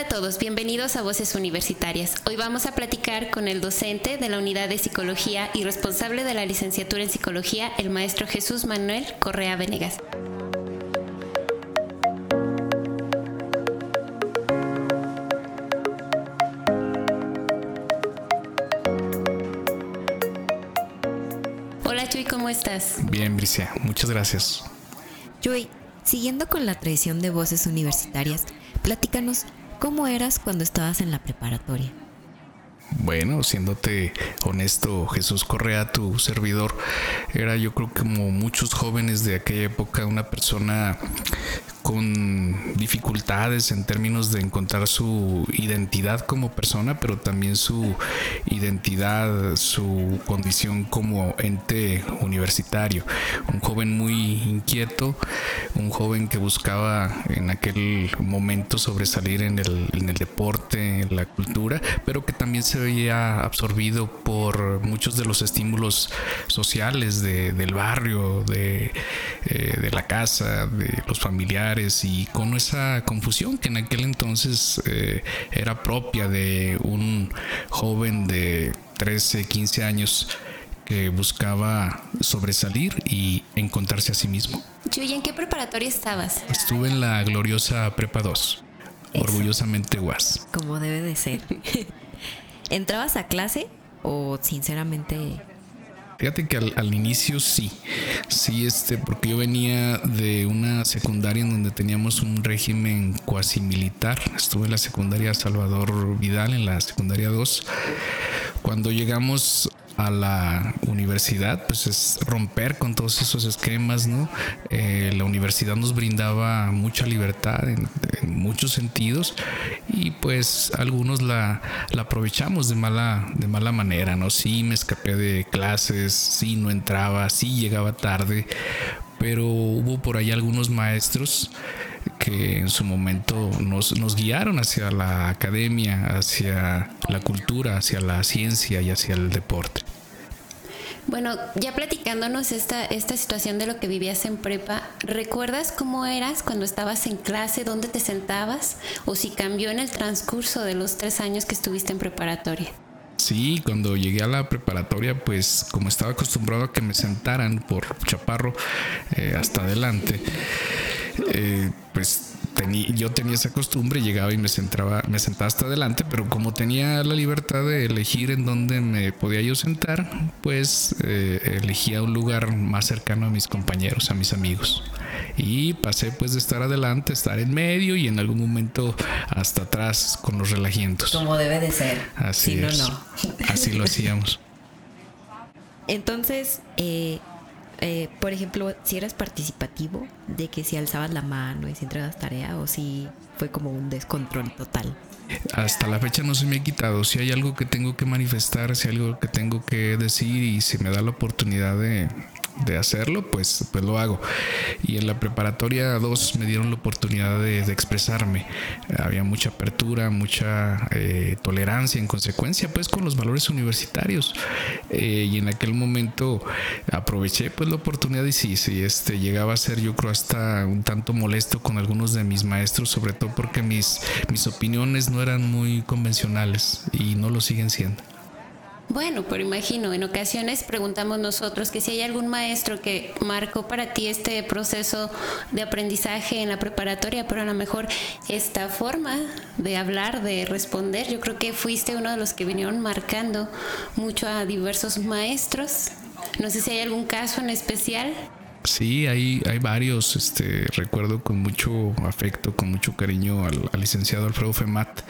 Hola a todos, bienvenidos a Voces Universitarias. Hoy vamos a platicar con el docente de la Unidad de Psicología y responsable de la licenciatura en Psicología, el maestro Jesús Manuel Correa Venegas. Hola Chuy, ¿cómo estás? Bien, Bricia, muchas gracias. Chuy, siguiendo con la tradición de Voces Universitarias, platícanos ¿Cómo eras cuando estabas en la preparatoria? Bueno, siéndote honesto, Jesús Correa, tu servidor, era yo creo que como muchos jóvenes de aquella época una persona con dificultades en términos de encontrar su identidad como persona, pero también su identidad, su condición como ente universitario. Un joven muy inquieto, un joven que buscaba en aquel momento sobresalir en el, deporte, en la cultura, pero que también se veía absorbido por muchos de los estímulos sociales del barrio, de, eh, de la casa, de los familiares y con esa confusión que en aquel entonces eh, era propia de un joven de 13, 15 años que buscaba sobresalir y encontrarse a sí mismo. ¿y en qué preparatoria estabas? Estuve en la gloriosa Prepa 2, orgullosamente UAS. Como debe de ser. ¿Entrabas a clase o sinceramente Fíjate que al, inicio sí, sí, este, porque yo venía de una secundaria en donde teníamos un régimen cuasi militar. Estuve en la secundaria Salvador Vidal, en la secundaria 2. Cuando llegamos a la universidad, pues es romper con todos esos esquemas, ¿no? Eh, la universidad nos brindaba mucha libertad en, muchos sentidos y pues algunos la, aprovechamos de mala, de mala manera, ¿no? Sí me escapé de clases, sí no entraba, sí llegaba tarde, pero hubo por ahí algunos maestros que en su momento nos, nos, guiaron hacia la academia, hacia la cultura, hacia la ciencia y hacia el deporte. Bueno, ya platicándonos esta, esta situación de lo que vivías en prepa, ¿recuerdas cómo eras cuando estabas en clase, dónde te sentabas o si cambió en el transcurso de los tres años que estuviste en preparatoria? Sí, cuando llegué a la preparatoria, pues como estaba acostumbrado a que me sentaran por chaparro eh, hasta adelante, eh, pues yo tenía esa costumbre, llegaba y me sentaba, me sentaba hasta adelante, pero como tenía la libertad de elegir en dónde me podía yo sentar, pues eh, elegía un lugar más cercano a mis compañeros, a mis amigos. Y pasé pues de estar adelante, estar en medio y en algún momento hasta atrás con los relajientos. Como debe de ser. Así no, no. Así lo hacíamos. Entonces, eh, eh, por ejemplo, si eras participativo, de que si alzabas la mano y si entregabas tarea o si fue como un descontrol total. Hasta la fecha no se me ha quitado. Si hay algo que tengo que manifestar, si hay algo que tengo que decir y si me da la oportunidad de, de hacerlo, pues, pues lo hago. Y en la preparatoria 2 me dieron la oportunidad de, expresarme. Había mucha apertura, mucha eh, tolerancia en consecuencia, pues con los valores universitarios. Eh, y en aquel momento aproveché pues la oportunidad y sí, sí, este, llegaba a ser yo creo hasta un tanto molesto con algunos de mis maestros, sobre todo porque mis, mis opiniones no eran muy convencionales y no lo siguen siendo. Bueno, pero imagino, en ocasiones preguntamos nosotros que si hay algún maestro que marcó para ti este proceso de aprendizaje en la preparatoria, pero a lo mejor esta forma de hablar, de responder, yo creo que fuiste uno de los que vinieron marcando mucho a diversos maestros. No sé si hay algún caso en especial. Sí, hay, hay varios. Este, recuerdo con mucho afecto, con mucho cariño al, licenciado Alfredo Femat,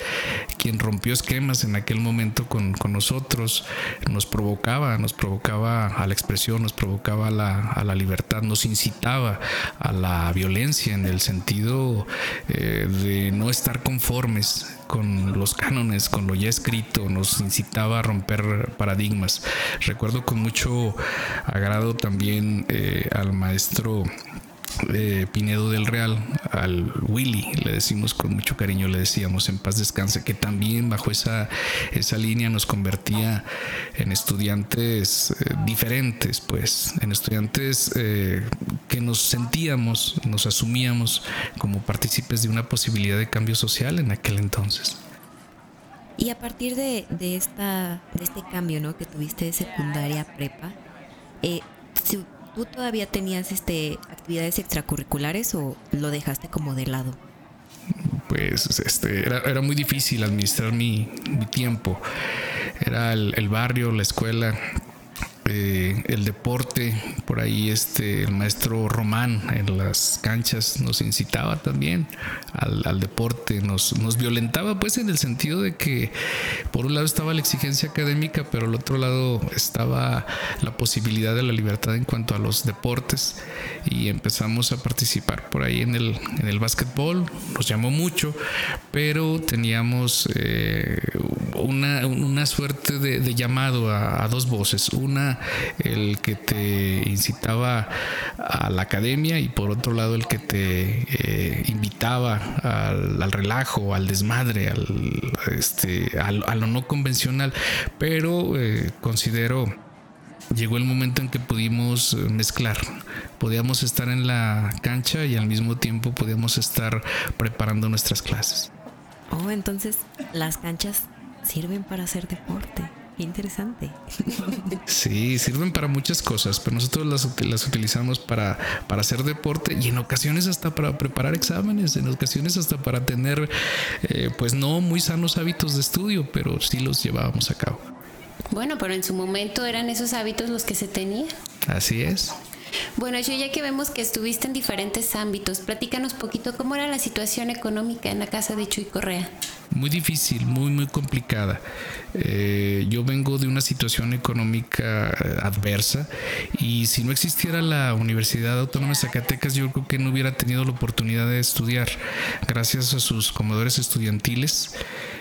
quien rompió esquemas en aquel momento con, nosotros. Nos provocaba, nos provocaba a la expresión, nos provocaba a la, a la libertad, nos incitaba a la violencia en el sentido eh, de no estar conformes con los cánones, con lo ya escrito, nos incitaba a romper paradigmas. Recuerdo con mucho agrado también eh, al maestro eh, Pinedo del Real, al Willy, le decimos con mucho cariño, le decíamos en paz descanse, que también bajo esa, esa línea nos convertía en estudiantes eh, diferentes, pues, en estudiantes eh, que nos sentíamos, nos asumíamos como partícipes de una posibilidad de cambio social en aquel entonces. Y a partir de, de, esta, de este cambio ¿no? que tuviste de secundaria prepa, eh, ¿Tú todavía tenías este actividades extracurriculares o lo dejaste como de lado? Pues este era, muy difícil administrar mi, tiempo. Era el, barrio, la escuela, el deporte, por ahí este, el maestro Román en las canchas nos incitaba también al, deporte, nos, nos, violentaba pues en el sentido de que por un lado estaba la exigencia académica, pero al otro lado estaba la posibilidad de la libertad en cuanto a los deportes. Y empezamos a participar por ahí en el, en el básquetbol, nos llamó mucho, pero teníamos eh, una, una, suerte de, llamado a, a dos voces, una el que te incitaba a la academia y por otro lado el que te eh, invitaba al, relajo, al desmadre, al, este, a lo no convencional. Pero eh, considero llegó el momento en que pudimos mezclar. Podíamos estar en la cancha y al mismo tiempo podíamos estar preparando nuestras clases. Oh, entonces las canchas sirven para hacer deporte interesante. Sí, sirven para muchas cosas, pero nosotros las, las utilizamos para, para hacer deporte y en ocasiones hasta para preparar exámenes, en ocasiones hasta para tener, eh, pues no muy sanos hábitos de estudio, pero sí los llevábamos a cabo. Bueno, pero en su momento eran esos hábitos los que se tenían. Así es. Bueno, yo ya que vemos que estuviste en diferentes ámbitos, platícanos poquito cómo era la situación económica en la casa de Chuy Correa. Muy difícil, muy, muy complicada. Eh, yo vengo de una situación económica eh, adversa y si no existiera la Universidad Autónoma de Zacatecas, yo creo que no hubiera tenido la oportunidad de estudiar. Gracias a sus comodores estudiantiles,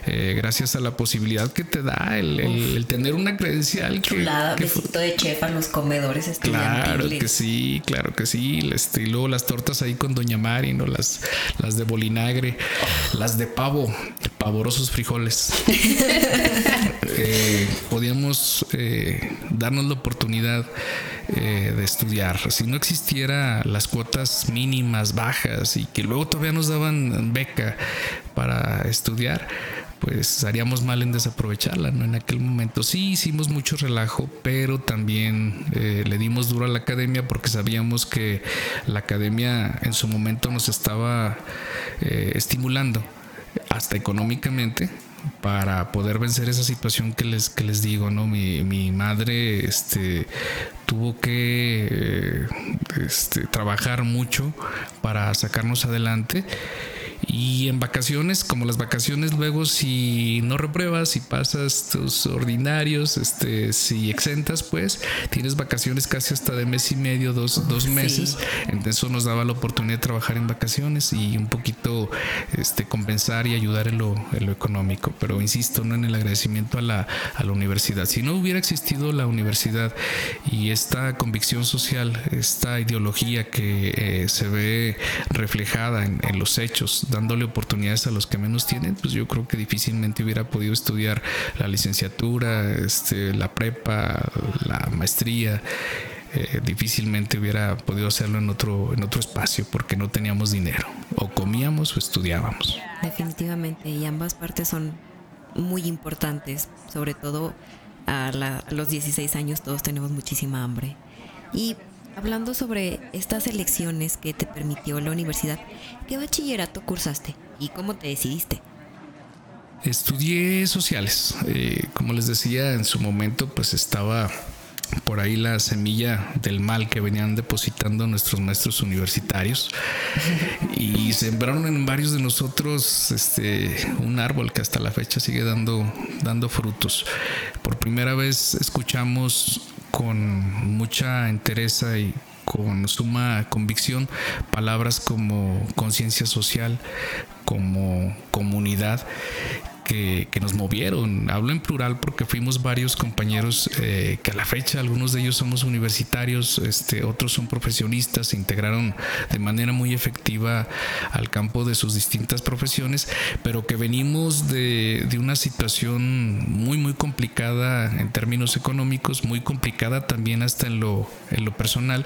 eh, gracias a la posibilidad que te da el, tener una credencial. Chulada, que, besito de chef a los comedores estudiantiles. Claro que sí, claro que sí. Este, y luego las tortas ahí con Doña Mari, ¿no? Las, las de bolinagre, las de pavo, pavorosos frijoles. Eh, podíamos eh, darnos la oportunidad de estudiar. Si no existiera las cuotas mínimas, bajas y que luego todavía nos daban beca para estudiar, pues haríamos mal en desaprovecharla, ¿no? En aquel momento sí hicimos mucho relajo, pero también eh, le dimos duro a la academia porque sabíamos que la academia en su momento nos estaba eh, estimulando hasta económicamente para poder vencer esa situación que les, que les digo, ¿no? Mi, mi madre este, tuvo que eh, este, trabajar mucho para sacarnos adelante y en vacaciones, como las vacaciones luego si no repruebas, si pasas tus ordinarios, este, si exentas, pues tienes vacaciones casi hasta de mes y medio, dos, dos meses. Entonces eso nos daba la oportunidad de trabajar en vacaciones y un poquito este, compensar y ayudar en lo, en lo económico. Pero insisto, no en el agradecimiento a la, a la universidad. Si no hubiera existido la universidad y esta convicción social, esta ideología que eh, se ve reflejada en, en los hechos, dándole oportunidades a los que menos tienen, pues yo creo que difícilmente hubiera podido estudiar la licenciatura, este, la prepa, la maestría. Eh, difícilmente hubiera podido hacerlo en otro, en otro espacio porque no teníamos dinero. O comíamos o estudiábamos. Definitivamente, y ambas partes son muy importantes, sobre todo a, a los 16 años todos tenemos muchísima hambre. Y Hablando sobre estas elecciones que te permitió la universidad, ¿qué bachillerato cursaste y cómo te decidiste? Estudié sociales. Eh, como les decía, en su momento pues estaba por ahí la semilla del mal que venían depositando nuestros maestros universitarios y sembraron en varios de nosotros este un árbol que hasta la fecha sigue dando dando frutos. Por primera vez escuchamos con mucha entereza y con suma convicción palabras como conciencia social, como comunidad, que, nos movieron. Hablo en plural porque fuimos varios compañeros eh, que a la fecha algunos de ellos somos universitarios, este, otros son profesionistas, se integraron de manera muy efectiva al campo de sus distintas profesiones, pero que venimos de, de una situación muy, muy complicada en términos económicos, muy complicada también hasta en lo, en lo personal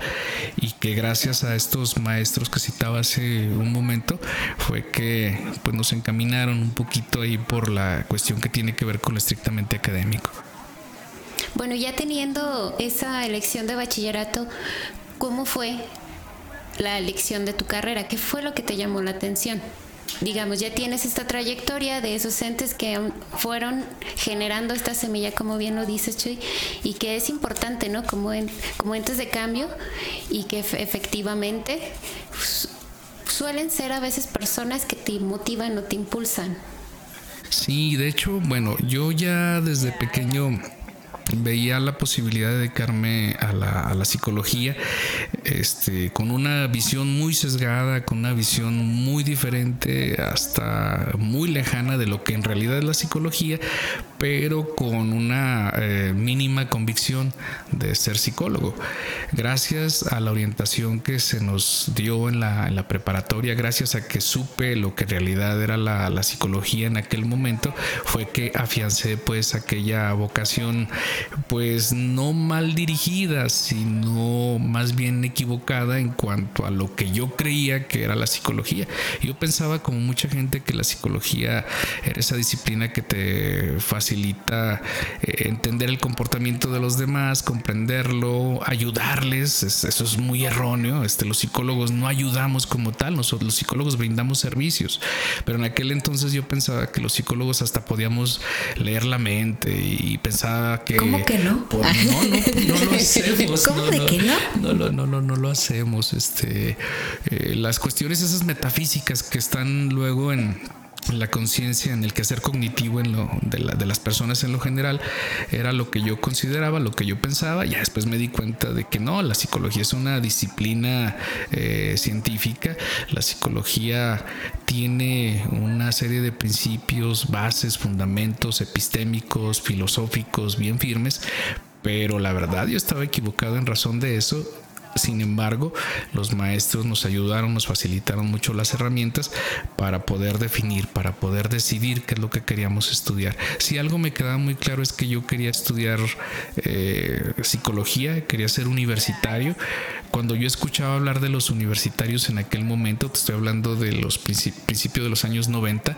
y que gracias a estos maestros que citaba hace un momento fue que pues nos encaminaron un poquito ahí por la cuestión que tiene que ver con lo estrictamente académico. Bueno, ya teniendo esa elección de bachillerato, ¿cómo fue la elección de tu carrera? ¿Qué fue lo que te llamó la atención? digamos, ya tienes esta trayectoria de esos entes que fueron generando esta semilla, como bien lo dices, Chuy, y que es importante, ¿no? Como, como entes de cambio y que efectivamente suelen ser a veces personas que te motivan o te impulsan. Sí, de hecho, bueno, yo ya desde pequeño veía la posibilidad de dedicarme a la, psicología este, con una visión muy sesgada, con una visión muy diferente, hasta muy lejana de lo que en realidad es la psicología, pero con una eh, mínima convicción de ser psicólogo. Gracias a la orientación que se nos dio en la, en la preparatoria, gracias a que supe lo que en realidad era la, la psicología en aquel momento, fue que afiancé pues aquella vocación pues no mal dirigida, sino más bien equivocada en cuanto a lo que yo creía que era la psicología. Yo pensaba como mucha gente que la psicología era esa disciplina que te facilita eh, entender el comportamiento de los demás, comprenderlo, ayudarles. Eso es muy erróneo. Este, los psicólogos no ayudamos como tal, nosotros los psicólogos brindamos servicios. Pero en aquel entonces yo pensaba que los psicólogos hasta podíamos leer la mente y pensaba que ¿Cómo que no? no, no, no, lo hacemos. ¿Cómo de que no? No, no, no, no, no lo hacemos. Este, eh, las cuestiones esas metafísicas que están luego en la conciencia, en el quehacer cognitivo en lo, de, las personas en lo general, era lo que yo consideraba, lo que yo pensaba. Ya después me di cuenta de que no, la psicología es una disciplina eh, científica. La psicología tiene una serie de principios, bases, fundamentos epistémicos, filosóficos bien firmes, pero la verdad yo estaba equivocado en razón de eso sin embargo, los maestros nos ayudaron, nos facilitaron mucho las herramientas para poder definir, para poder decidir qué es lo que queríamos estudiar. Si algo me quedaba muy claro es que yo quería estudiar eh, psicología, quería ser universitario, cuando yo escuchaba hablar de los universitarios en aquel momento, te estoy hablando de los principios de los años 90,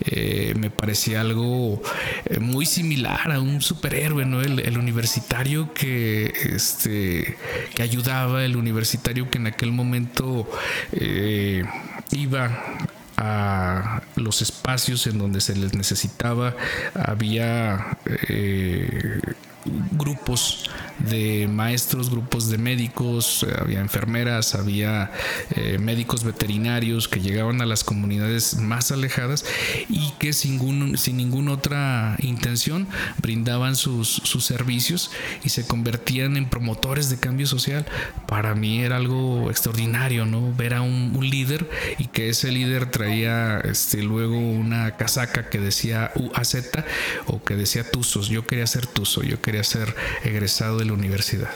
eh, me parecía algo eh, muy similar a un superhéroe, ¿no? El, universitario que, este, que ayudaba, el universitario que en aquel momento eh, iba a los espacios en donde se les necesitaba, había grupos de maestros, grupos de médicos, eh, había enfermeras, había eh, médicos veterinarios que llegaban a las comunidades más alejadas y que sin, sin ninguna otra intención brindaban sus, sus, servicios y se convertían en promotores de cambio social. Para mí era algo extraordinario, ¿no? Ver a un, líder y que ese líder traía este, luego una casaca que decía UAZ o que decía Tuzos. Yo quería ser Tuzo, yo quería ser egresado del universidad.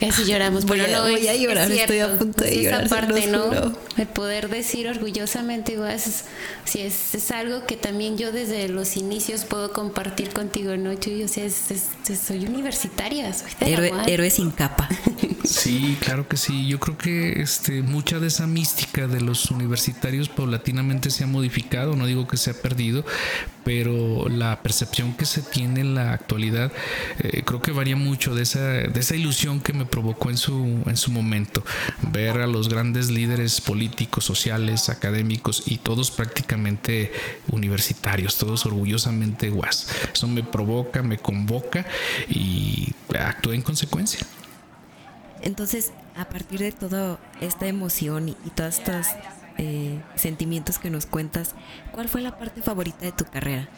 Casi lloramos. Bueno, no voy a llorar, estoy a punto de llorar. Esa parte, ¿no? De poder decir orgullosamente, igual, es, si es, es, algo que también yo desde los inicios puedo compartir contigo, ¿no? O sea, soy universitaria, soy Héroe, héroe sin capa. Sí, claro que sí. Yo creo que este, mucha de esa mística de los universitarios paulatinamente se ha modificado, no digo que se ha perdido, pero la percepción que se tiene en la actualidad eh, creo que varía mucho de esa, de esa ilusión que me provocó en su, en su momento. Ver a los grandes líderes políticos, sociales, académicos y todos prácticamente universitarios, todos orgullosamente guas. Eso me provoca, me convoca y actúo en consecuencia. Entonces, a partir de toda esta emoción y, todos estos eh, sentimientos que nos cuentas, ¿cuál fue la parte favorita de tu carrera?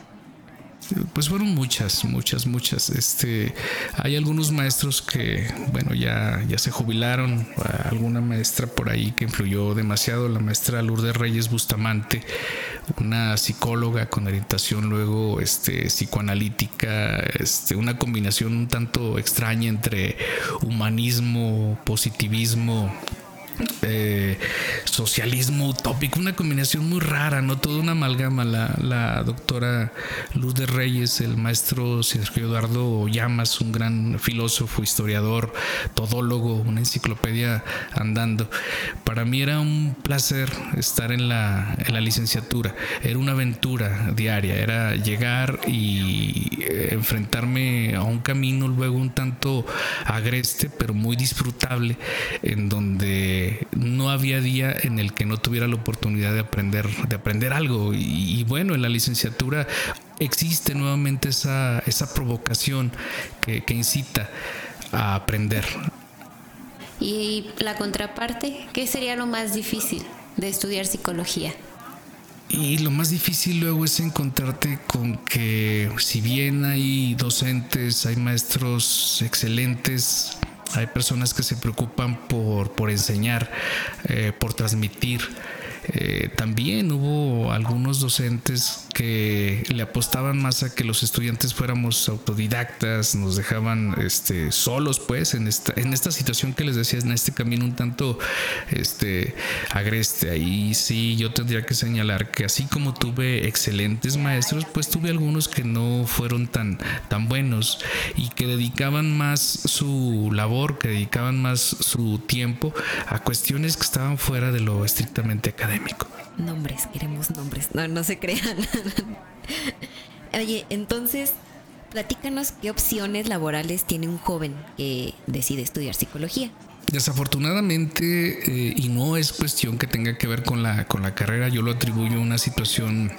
Pues fueron muchas, muchas, muchas. Este, hay algunos maestros que, bueno, ya, ya se jubilaron. Alguna maestra por ahí que influyó demasiado, la maestra Lourdes Reyes Bustamante, una psicóloga con orientación luego este, psicoanalítica, este, una combinación un tanto extraña entre humanismo, positivismo, eh, socialismo utópico, una combinación muy rara, ¿no? Toda una amalgama. La, la doctora Luz de Reyes, el maestro Sergio Eduardo Llamas, un gran filósofo, historiador, todólogo, una enciclopedia andando. Para mí era un placer estar en la, en la licenciatura. Era una aventura diaria, era llegar y eh, enfrentarme a un camino luego un tanto agreste, pero muy disfrutable, en donde no había día en el que no tuviera la oportunidad de aprender, de aprender algo. Y, bueno, en la licenciatura existe nuevamente esa, esa provocación que, que incita a aprender. Y la contraparte, ¿qué sería lo más difícil de estudiar psicología? Y lo más difícil luego es encontrarte con que si bien hay docentes, hay maestros excelentes, hay personas que se preocupan por, por enseñar, eh, por transmitir. Eh, también hubo algunos docentes que le apostaban más a que los estudiantes fuéramos autodidactas, nos dejaban este, solos pues en esta, en esta situación que les decía, en este camino un tanto este, agreste. Ahí sí yo tendría que señalar que así como tuve excelentes maestros, pues tuve algunos que no fueron tan, tan buenos y que dedicaban más su labor, que dedicaban más su tiempo a cuestiones que estaban fuera de lo estrictamente académico. Nombres, queremos nombres. No, no se crean. Oye, entonces, platícanos qué opciones laborales tiene un joven que decide estudiar psicología. Desafortunadamente, eh, y no es cuestión que tenga que ver con la, con la carrera, yo lo atribuyo a una situación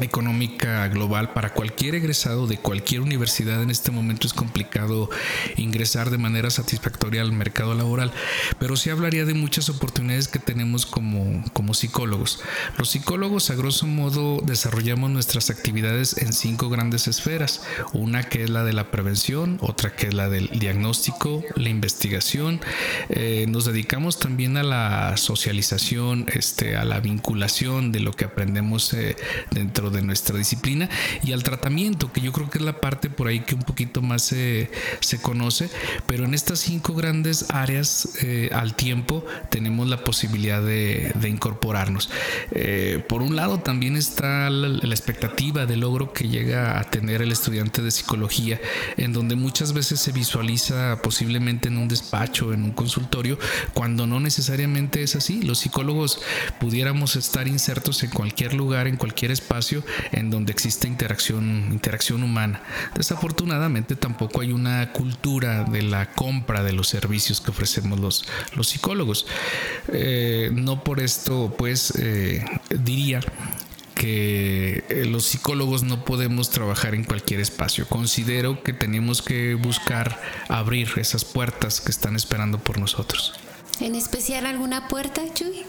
económica global para cualquier egresado de cualquier universidad en este momento es complicado ingresar de manera satisfactoria al mercado laboral, pero sí hablaría de muchas oportunidades que tenemos como, como psicólogos. Los psicólogos a grosso modo desarrollamos nuestras actividades en cinco grandes esferas, una que es la de la prevención, otra que es la del diagnóstico, la investigación, eh, nos dedicamos también a la socialización, este, a la vinculación de lo que aprendemos eh, dentro de nuestra disciplina y al tratamiento, que yo creo que es la parte por ahí que un poquito más se, se conoce, pero en estas cinco grandes áreas eh, al tiempo tenemos la posibilidad de, de incorporarnos. Eh, por un lado también está la, la expectativa de logro que llega a tener el estudiante de psicología, en donde muchas veces se visualiza posiblemente en un despacho, en un consultorio, cuando no necesariamente es así. Los psicólogos pudiéramos estar insertos en cualquier lugar, en cualquier espacio, en donde existe interacción, interacción humana. Desafortunadamente tampoco hay una cultura de la compra de los servicios que ofrecemos los, los psicólogos. Eh, no por esto, pues, eh, diría que eh, los psicólogos no podemos trabajar en cualquier espacio. Considero que tenemos que buscar abrir esas puertas que están esperando por nosotros. ¿En especial alguna puerta, Chuy?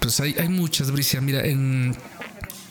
Pues hay, hay muchas, Bricia. Mira, en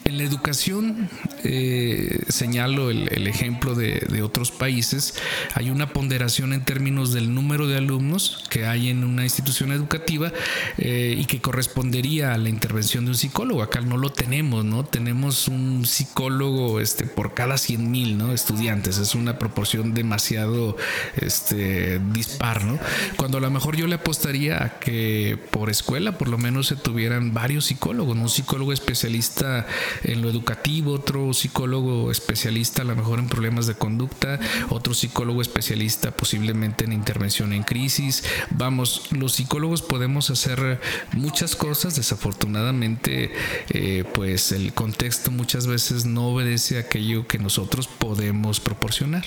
en la educación, eh, señalo el, ejemplo de, otros países, hay una ponderación en términos del número de alumnos que hay en una institución educativa eh, y que correspondería a la intervención de un psicólogo. Acá no lo tenemos, ¿no? Tenemos un psicólogo este, por cada 100 mil ¿no? estudiantes. Es una proporción demasiado este, dispar, ¿no? Cuando a lo mejor yo le apostaría a que por escuela por lo menos se tuvieran varios psicólogos, un psicólogo especialista en lo educativo, otro psicólogo especialista a lo mejor en problemas de conducta, otro psicólogo especialista posiblemente en intervención en crisis. Vamos, los psicólogos podemos hacer muchas cosas, desafortunadamente eh, pues el contexto muchas veces no obedece a aquello que nosotros podemos proporcionar.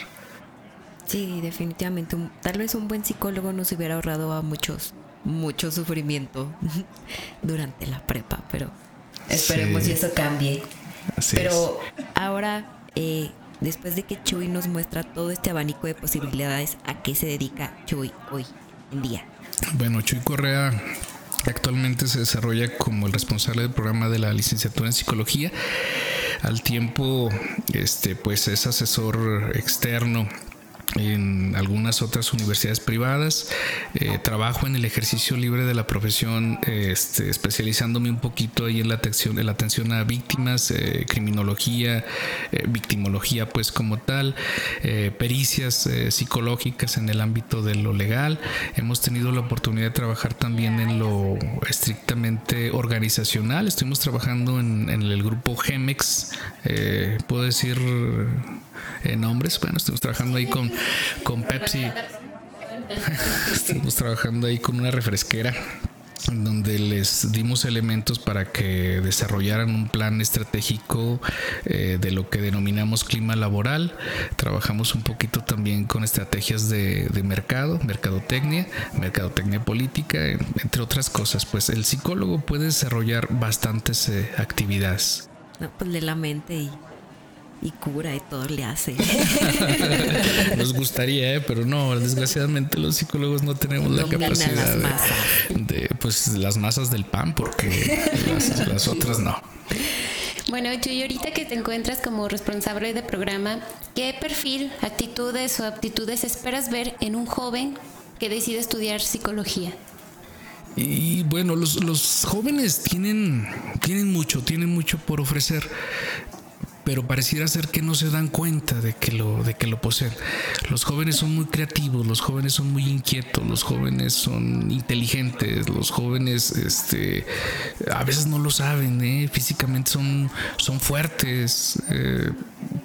Sí, definitivamente. Tal vez un buen psicólogo nos hubiera ahorrado a muchos, mucho sufrimiento durante la prepa, pero Esperemos si eso cambie. Pero ahora, eh, después de que Chuy nos muestra todo este abanico de posibilidades, ¿a qué se dedica Chuy hoy en día? Bueno, Chuy Correa actualmente se desarrolla como el responsable del programa de la licenciatura en psicología. Al tiempo, este, pues es asesor externo en algunas otras universidades privadas. Eh, trabajo en el ejercicio libre de la profesión, este, especializándome un poquito ahí en la atención, en la atención a víctimas, eh, criminología, eh, victimología, pues como tal, pericias psicológicas en el ámbito de lo legal. Hemos tenido la oportunidad de trabajar también en lo estrictamente organizacional. Estuvimos trabajando en, en el grupo Gemex, puedo decir nombres. Bueno, estuvimos trabajando ahí con, con Pepsi. estuvimos trabajando ahí con una refresquera donde les dimos elementos para que desarrollaran un plan estratégico eh, de lo que denominamos clima laboral. Trabajamos un poquito también con estrategias de, mercado, mercadotecnia, mercadotecnia política, entre otras cosas. Pues el psicólogo puede desarrollar bastantes eh, actividades. No, pues de la mente y y cura y todo le hace. Nos gustaría, ¿eh? pero no, desgraciadamente los psicólogos no tenemos la capacidad de, pues las masas del pan porque las, otras no. Bueno, y ahorita que te encuentras como responsable de programa, ¿qué perfil, actitudes o aptitudes esperas ver en un joven que decide estudiar psicología? Y bueno, los, los jóvenes tienen, tienen mucho, tienen mucho por ofrecer pero pareciera ser que no se dan cuenta de que lo de que lo poseen. Los jóvenes son muy creativos, los jóvenes son muy inquietos, los jóvenes son inteligentes, los jóvenes este a veces no lo saben, ¿eh? físicamente son son fuertes, eh,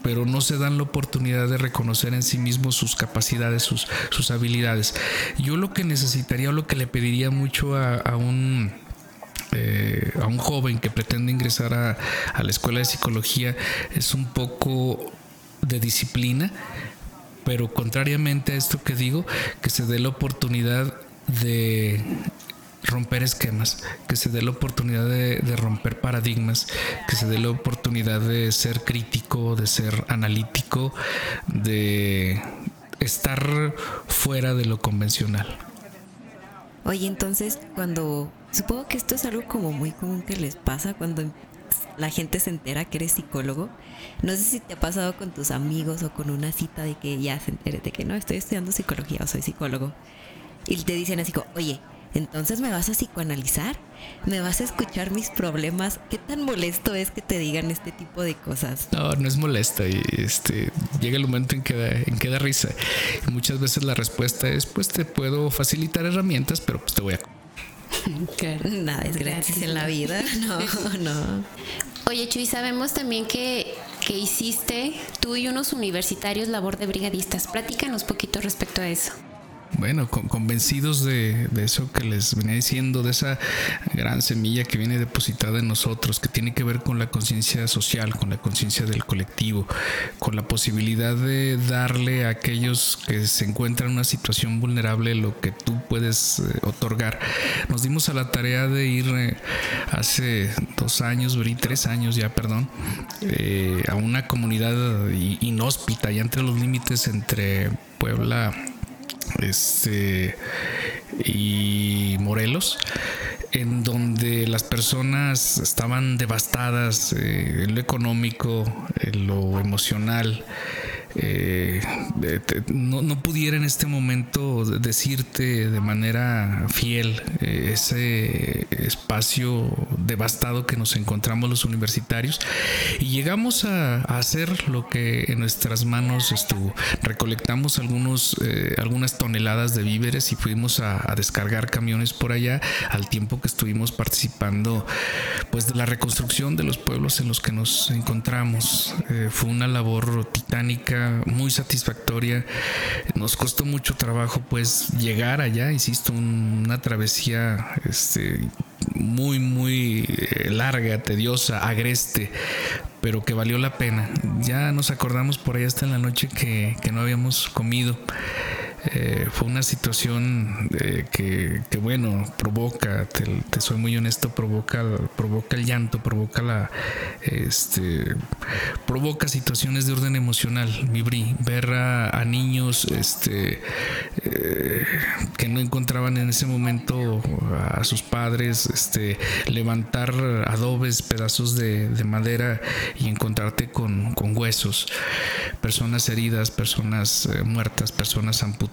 pero no se dan la oportunidad de reconocer en sí mismos sus capacidades, sus, sus habilidades. Yo lo que necesitaría o lo que le pediría mucho a un eh, a un joven que pretende ingresar a, la escuela de psicología es un poco de disciplina, pero contrariamente a esto que digo, que se dé la oportunidad de romper esquemas, que se dé la oportunidad de, romper paradigmas, que se dé la oportunidad de ser crítico, de ser analítico, de estar fuera de lo convencional. Oye, entonces cuando Supongo que esto es algo como muy común que les pasa cuando la gente se entera que eres psicólogo. No sé si te ha pasado con tus amigos o con una cita de que ya se entere de que no, estoy estudiando psicología o soy psicólogo. Y te dicen así como, oye, entonces me vas a psicoanalizar, me vas a escuchar mis problemas. ¿Qué tan molesto es que te digan este tipo de cosas? No, no es molesto y este llega el momento en que da, risa. Muchas veces la respuesta es, pues te puedo facilitar herramientas, pero pues te voy a Nada es gratis en la vida. No, no. Oye, Chuy, sabemos también que, que hiciste tú y unos universitarios labor de brigadistas. Platícanos poquito respecto a eso. Bueno, convencidos de, eso que les venía diciendo, de esa gran semilla que viene depositada en nosotros, que tiene que ver con la conciencia social, con la conciencia del colectivo, con la posibilidad de darle a aquellos que se encuentran en una situación vulnerable lo que tú puedes eh, otorgar. Nos dimos a la tarea de ir eh, hace dos años, tres años ya, perdón, eh, a una comunidad inhóspita, ya entre los límites entre Puebla este, y Morelos, en donde las personas estaban devastadas eh, en lo económico, en lo emocional, eh, no, no, pudiera en este momento decirte de manera fiel eh, ese espacio devastado que nos encontramos los universitarios y llegamos a, hacer lo que en nuestras manos estuvo. Recolectamos algunos, eh, algunas toneladas de víveres y fuimos a, descargar camiones por allá al tiempo que estuvimos participando pues de la reconstrucción de los pueblos en los que nos encontramos. fue una labor titánica muy satisfactoria. Nos costó mucho trabajo pues llegar allá, insisto, una travesía este, muy, muy eh, larga, tediosa, agreste, pero que valió la pena. Ya nos acordamos por ahí hasta en la noche que, que no habíamos comido. Eh, fue una situación eh, que, bueno, provoca, te, soy muy honesto, provoca, provoca el llanto, provoca la, este, provoca situaciones de orden emocional, mi ver a, niños, este, eh, que no encontraban en ese momento a sus padres, este, levantar adobes, pedazos de, madera y encontrarte con, con huesos, personas heridas, personas muertas, personas amputadas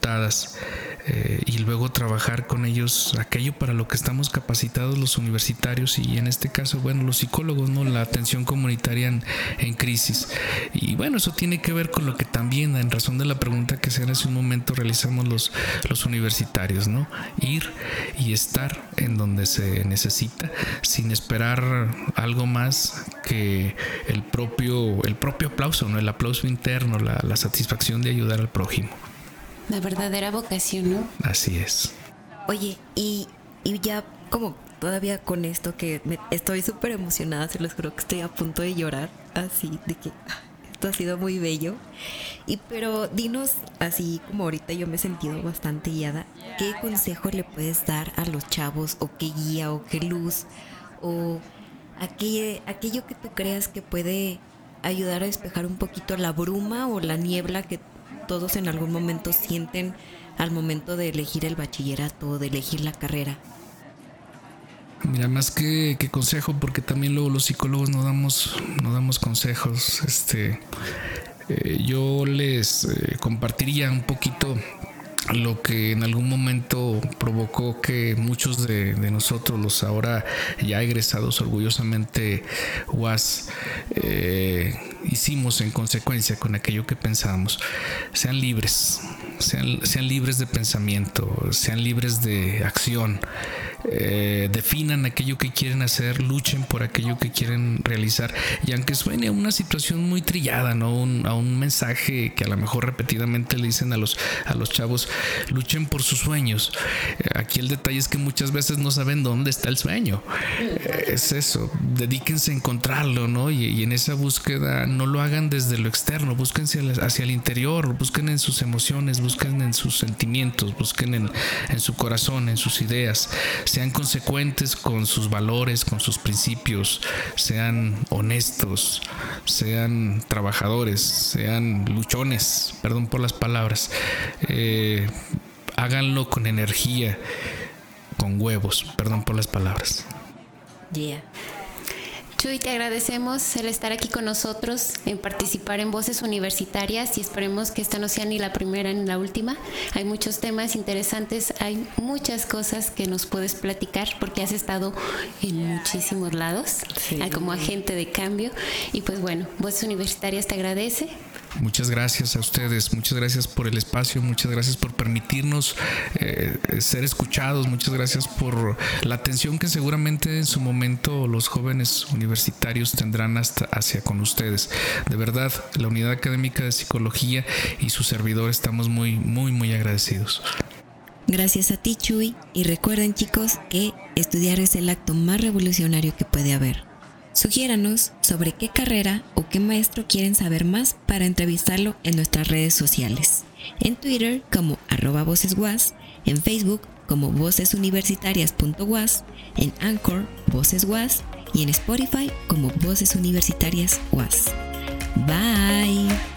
eh, y luego trabajar con ellos aquello para lo que estamos capacitados los universitarios y en este caso, bueno, los psicólogos, ¿no? La atención comunitaria en, crisis. Y bueno, eso tiene que ver con lo que también, en razón de la pregunta que se hace un momento, realizamos los, los universitarios, ¿no? Ir y estar en donde se necesita sin esperar algo más que el propio, el propio aplauso, ¿no? El aplauso interno, la satisfacción de ayudar al prójimo. La verdadera vocación, ¿no? Así es. Oye, y, y ya como todavía con esto que me, estoy súper emocionada, se los juro que estoy a punto de llorar, así, de que ah, esto ha sido muy bello. Y pero dinos, así como ahorita yo me he sentido bastante guiada, ¿qué consejo le puedes dar a los chavos o qué guía o qué luz o aquello, aquello que tú creas que puede ayudar a despejar un poquito la bruma o la niebla que todos en algún momento sienten al momento de elegir el bachillerato o de elegir la carrera? Mira, más que, consejo, porque también luego los psicólogos no damos, no damos consejos. Este, eh, yo les eh, compartiría un poquito lo que en algún momento provocó que muchos de, nosotros, los ahora ya egresados orgullosamente UAS, eh, hicimos en consecuencia con aquello que pensábamos. Sean libres, sean, sean libres de pensamiento, sean libres de acción. Eh, definan aquello que quieren hacer, luchen por aquello que quieren realizar. Y aunque suene a una situación muy trillada, ¿no? a un mensaje que a lo mejor repetidamente le dicen a los, a los chavos, luchen por sus sueños. Eh, aquí el detalle es que muchas veces no saben dónde está el sueño. Eh, es eso, dedíquense a encontrarlo, ¿no? Y, en esa búsqueda no lo hagan desde lo externo, búsquense hacia el interior, busquen en sus emociones, busquen en sus sentimientos, busquen en, en su corazón, en sus ideas. Sean consecuentes con sus valores, con sus principios, sean honestos, sean trabajadores, sean luchones, perdón por las palabras, eh, háganlo con energía, con huevos, perdón por las palabras. Chuy, te agradecemos el estar aquí con nosotros, en participar en Voces Universitarias y esperemos que esta no sea ni la primera ni la última. Hay muchos temas interesantes, hay muchas cosas que nos puedes platicar porque has estado en muchísimos lados como agente de cambio y pues bueno, Voces Universitarias te agradece. Muchas gracias a ustedes, muchas gracias por el espacio, muchas gracias por permitirnos eh, ser escuchados, muchas gracias por la atención que seguramente en su momento los jóvenes universitarios tendrán hasta hacia con ustedes. De verdad, la Unidad Académica de Psicología y su servidor estamos muy, muy, muy agradecidos. Gracias a ti, Chuy, y recuerden chicos que estudiar es el acto más revolucionario que puede haber. Sugiéranos sobre qué carrera o qué maestro quieren saber más para entrevistarlo en nuestras redes sociales. En Twitter como arroba vocesguas, en Facebook como vocesuniversitarias.was, en Anchor Voces y en Spotify como Voces Universitarias UAS. Bye.